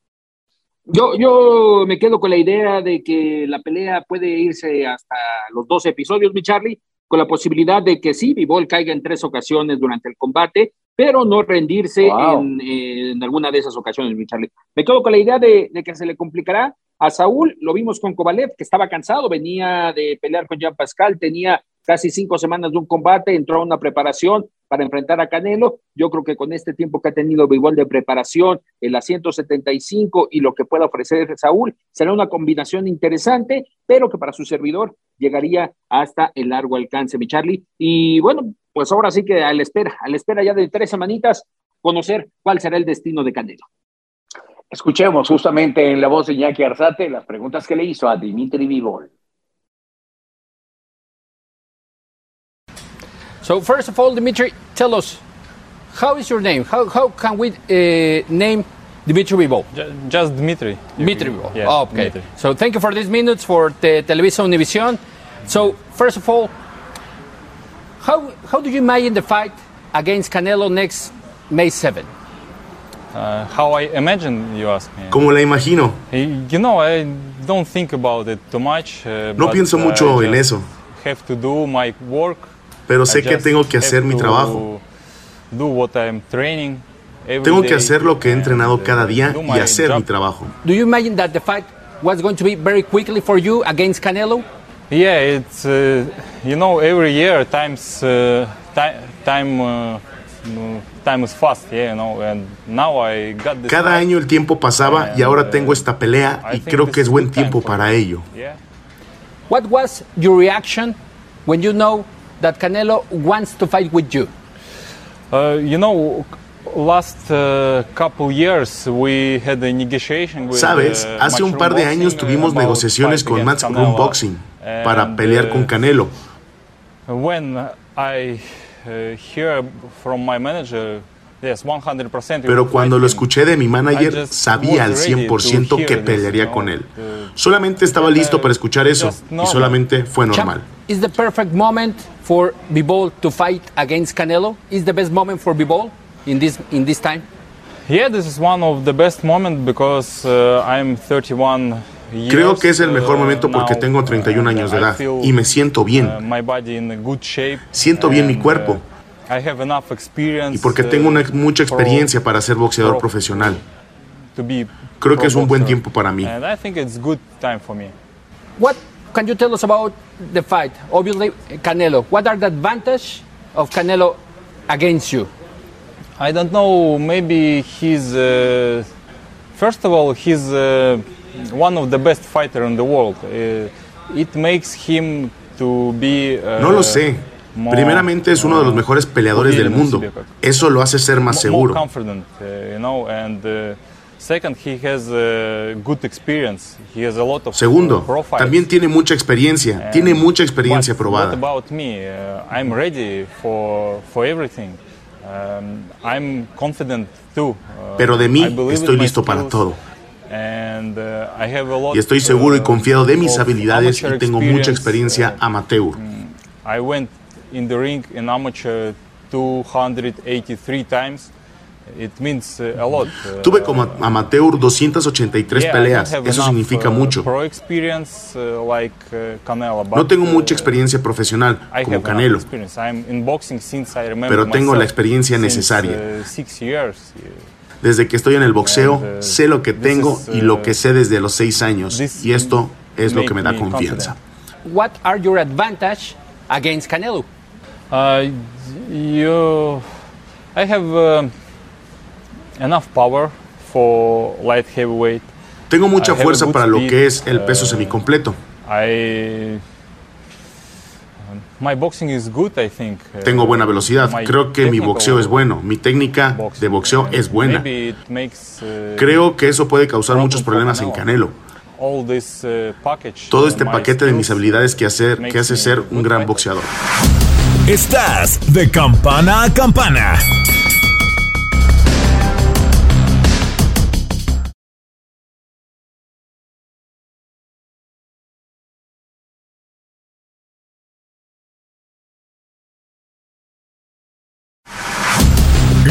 Yo, yo me quedo con la idea de que la pelea puede irse hasta los 12 episodios, mi Charlie, con la posibilidad de que sí, Vivol caiga en tres ocasiones durante el combate, pero no rendirse en, alguna de esas ocasiones, mi Charlie. Me quedo con la idea de, de, que se le complicará a Saúl, lo vimos con Kovalev, que estaba cansado, venía de pelear con Jean Pascal, tenía casi cinco semanas de un combate, entró a una preparación para enfrentar a Canelo. Yo creo que con este tiempo que ha tenido Bivol de preparación, el a 175 y lo que pueda ofrecer Saúl, será una combinación interesante, pero que para su servidor llegaría hasta el largo alcance, mi Charlie. Y bueno, pues ahora sí que a la espera, a la espera ya de tres semanitas, conocer cuál será el destino de Canelo. Escuchemos justamente en la voz de Iñaki Arzate las preguntas que le hizo a Dimitri Vivol. So first of all, Dimitri, tell us, how is your name? How, how can we uh, name Dimitri Vivol? Just Dimitri. Dimitri Vivol. Yeah, oh, okay. Dimitri. So thank you for these minutes for the Televisa Univision. So first of all, how, how do you imagine the fight against Canelo next May 7? Uh, how I imagine, you ask me. ¿Cómo la imagino? You know, I don't think about it too much. Uh, no but, pienso mucho en eso. Have to do my work. Pero sé que tengo que hacer mi trabajo. Do what I'm training every tengo que hacer lo que he entrenado and, cada día do y my hacer mi trabajo. Do you imagine that the fight was going to be very quickly for you against Canelo? Yeah, it's uh, you know every year times uh, ti- time uh, mm, time is fast, yeah, you know, and now I got this. Cada año el tiempo pasaba y and, ahora uh, tengo esta pelea I y think creo que es buen good time tiempo for para ello. Yeah. What was your reaction when you know that Canelo wants to fight with you? Uh, you know, last uh, couple years we had a negotiation with, Sabes, uh, hace un par de años tuvimos about negociaciones con Matchroom. Boxing para pelear uh, con Canelo. When I uh, hear from my manager, yes, 100%. we Pero cuando fight lo him. escuché de mi I manager, just sabía al was ready to 100% que pelearía con él. uh, Solamente estaba listo para escuchar eso y normal. solamente fue normal. Moment for Bivol to fight against Canelo? Is the best moment for Bivol in this in this time? Yeah, this is one of the best moments because uh, I'm 31 years. Creo que es el mejor uh, momento porque tengo 31 and años de I edad feel, y me siento uh, bien my body in a good shape. Siento bien mi and, cuerpo. uh, I have enough experience, y porque uh, tengo una, mucha experiencia para ser boxeador pro- profesional. to be Creo que es un buen tiempo para mí. And I think it's good time for me. What can you tell us about the fight? Obviously, Canelo. What are the advantage of Canelo against you? I don't know. Maybe he's uh, first of all he's uh, one of the best fighter in the world. Uh, it makes him to be. Uh, No lo sé. more, Primeramente es uno de los mejores peleadores del mundo. Eso lo hace ser más mo- seguro. More confident, uh, you know, and uh, second he has uh, good experience. He has a lot of Segundo, uh, también tiene mucha experiencia. Tiene mucha experiencia probada. about me? Uh, I'm ready for for everything. I'm confident too. Uh, Pero de mí estoy listo para todo. And, uh, I have a lot, Y estoy seguro y uh, confiado de mis of habilidades y tengo mucha experiencia amateur. Uh, I went in the ring in amateur 283 times. Tuve como amateur 283 yeah, I peleas. Eso significa uh, mucho. Pro experience uh, like uh, Canelo, No but, tengo uh, mucha experiencia profesional I como Canelo, experience. I'm in boxing since I remember pero tengo la experiencia necesaria. uh, six years. Yeah. Desde que estoy en el boxeo, uh, sé lo que tengo y lo uh, que sé desde los seis años. Y esto es lo que me da confianza. What are your advantage against Canelo? Uh, you, I have uh, enough power for light heavyweight. Tengo mucha I have a fuerza para lo speed, que es el peso uh, semicompleto. I, my boxing is good, I think. Uh, Tengo buena velocidad. my Creo que mi boxeo es bueno. Mi técnica boxing, de boxeo es buena. Maybe it makes, uh, Creo que eso puede causar muchos problem problemas en Canelo. all this, uh, package, Todo uh, este my paquete de mis skills habilidades que, hacer, que makes hace me ser a un gran fighter. boxeador. Estás de campana a campana.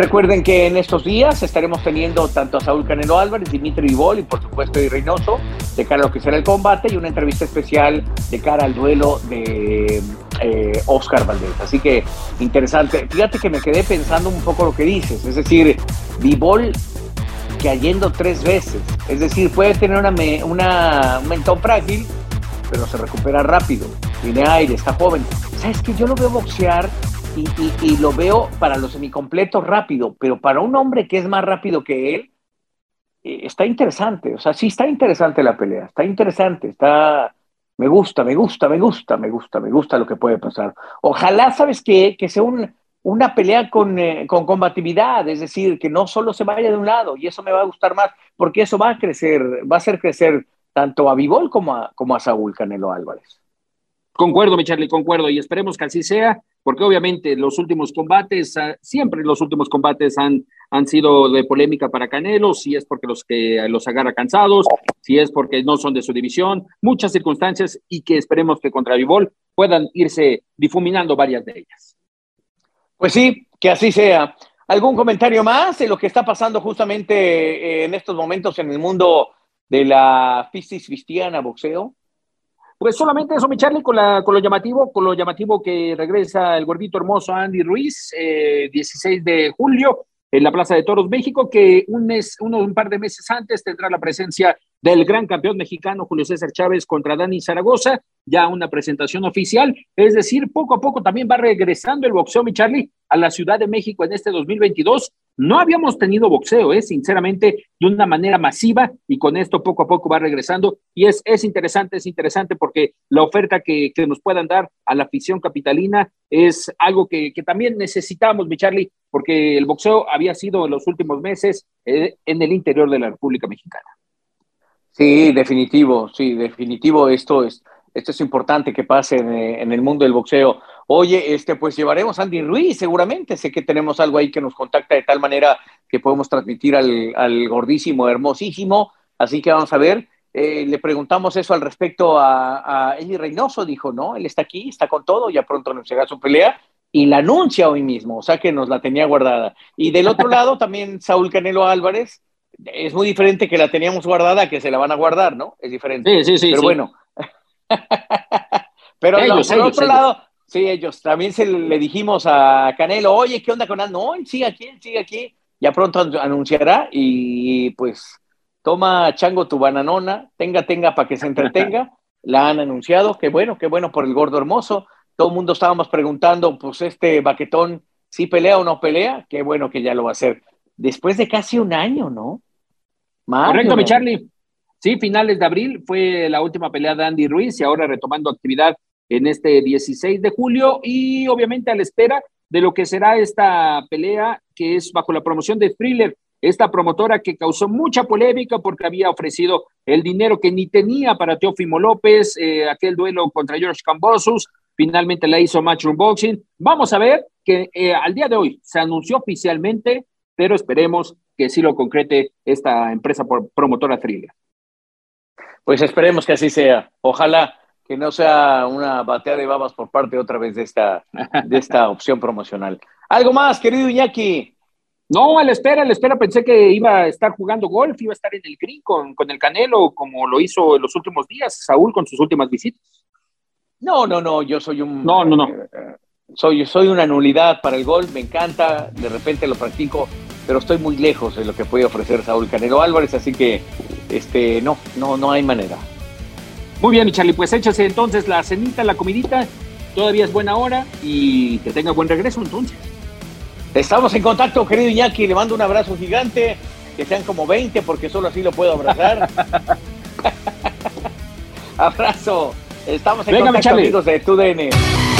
Recuerden que en estos días estaremos teniendo tanto a Saúl Canelo Álvarez, Dimitri Vivol y por supuesto y Reynoso de cara a lo que será el combate y una entrevista especial de cara al duelo de eh, Oscar Valdez. Así que interesante. Fíjate que me quedé pensando un poco lo que dices. Es decir, Vivol cayendo tres veces. Es decir, puede tener una, una, un mentón frágil, pero se recupera rápido. Tiene aire, está joven. ¿Sabes que Yo lo veo boxear y, lo veo para los semicompletos rápido, pero para un hombre que es más rápido que él, eh, está interesante. O sea, sí está interesante la pelea, está interesante, está... Me gusta, me gusta, me gusta, me gusta, me gusta lo que puede pasar. Ojalá, ¿sabes? Que sea una pelea con, eh, con, combatividad, es decir, que no solo se vaya de un lado, y eso me va a gustar más, porque eso va a crecer, va a hacer crecer tanto a Vivol como a, como a Saúl Canelo Álvarez. Concuerdo, mi Charlie, concuerdo, y esperemos que así sea porque obviamente los últimos combates, ah, siempre los últimos combates han, han sido de polémica para Canelo, si es porque los que los agarra cansados, si es porque no son de su división, muchas circunstancias y que esperemos que contra Vivol puedan irse difuminando varias de ellas. Pues sí, que así sea. ¿Algún comentario más de lo que está pasando justamente eh, en estos momentos en el mundo de la fistis cristiana boxeo? Pues solamente eso, mi Charlie, con, la, con lo llamativo, con lo llamativo que regresa el gordito hermoso Andy Ruiz, 16 eh, de julio, en la Plaza de Toros, México, que un mes, uno, un par de meses antes tendrá la presencia del gran campeón mexicano Julio César Chávez contra Dani Zaragoza, ya una presentación oficial, es decir, poco a poco también va regresando el boxeo, mi Charlie, a la Ciudad de México en este 2022. No habíamos tenido boxeo, ¿eh? sinceramente, de una manera masiva y con esto poco a poco va regresando y es, es interesante, es interesante porque la oferta que, que nos puedan dar a la afición capitalina es algo que, que, también necesitamos, mi Charlie, porque el boxeo había sido en los últimos meses eh, en el interior de la República Mexicana. Sí, definitivo, sí, definitivo. Esto es, esto es importante que pase en, el mundo del boxeo. Oye, este, pues llevaremos a Andy Ruiz, seguramente. Sé que tenemos algo ahí que nos contacta de tal manera que podemos transmitir al, gordísimo, hermosísimo. Así que vamos a ver. Eh, le preguntamos eso al respecto a, a Eli Reynoso. Dijo, no, él está aquí, está con todo, ya pronto anunciará su pelea y la anuncia hoy mismo. O sea que nos la tenía guardada. Y del otro lado también Saúl Canelo Álvarez es muy diferente que la teníamos guardada que se la van a guardar, ¿no? Es diferente. Sí, sí, sí. Pero bueno. Pero por otro lado, sí, ellos. También se le dijimos a Canelo, oye, ¿qué onda con Ando? No, sigue aquí, sigue aquí. Ya pronto anunciará y pues toma chango tu bananona, tenga, tenga para que se entretenga. la han anunciado, qué bueno, qué bueno por el gordo hermoso. Todo el mundo estábamos preguntando, pues este baquetón, si pelea o no pelea, qué bueno que ya lo va a hacer. Después de casi un año, ¿no? Correcto, mi Charlie. Sí, finales de abril fue la última pelea de Andy Ruiz y ahora retomando actividad en este 16 de julio y obviamente a la espera de lo que será esta pelea que es bajo la promoción de Thriller, esta promotora que causó mucha polémica porque había ofrecido el dinero que ni tenía para Teófimo López, eh, aquel duelo contra George Cambosus, finalmente la hizo Matchroom Boxing. Vamos a ver que eh, al día de hoy se anunció oficialmente, pero esperemos que sí lo concrete esta empresa promotora Thriller. Pues esperemos que así sea. Ojalá que no sea una batea de babas por parte otra vez de esta, de esta opción promocional. ¿Algo más, querido Iñaki? No, a la espera, a la espera pensé que iba a estar jugando golf, iba a estar en el green con, con el Canelo, como lo hizo en los últimos días, Saúl, con sus últimas visitas. No, no, no, yo soy un... No, no, no. Eh, soy, soy una nulidad para el golf, me encanta, de repente lo practico pero estoy muy lejos de lo que puede ofrecer Saúl Canelo Álvarez, así que este, no, no, no hay manera. Muy bien, mi Charlie, pues échase entonces la cenita, la comidita, todavía es buena hora y que tenga buen regreso entonces. Estamos en contacto, querido Iñaki, le mando un abrazo gigante, que sean como 20 porque solo así lo puedo abrazar. abrazo. Estamos en contacto, amigos de TUDN.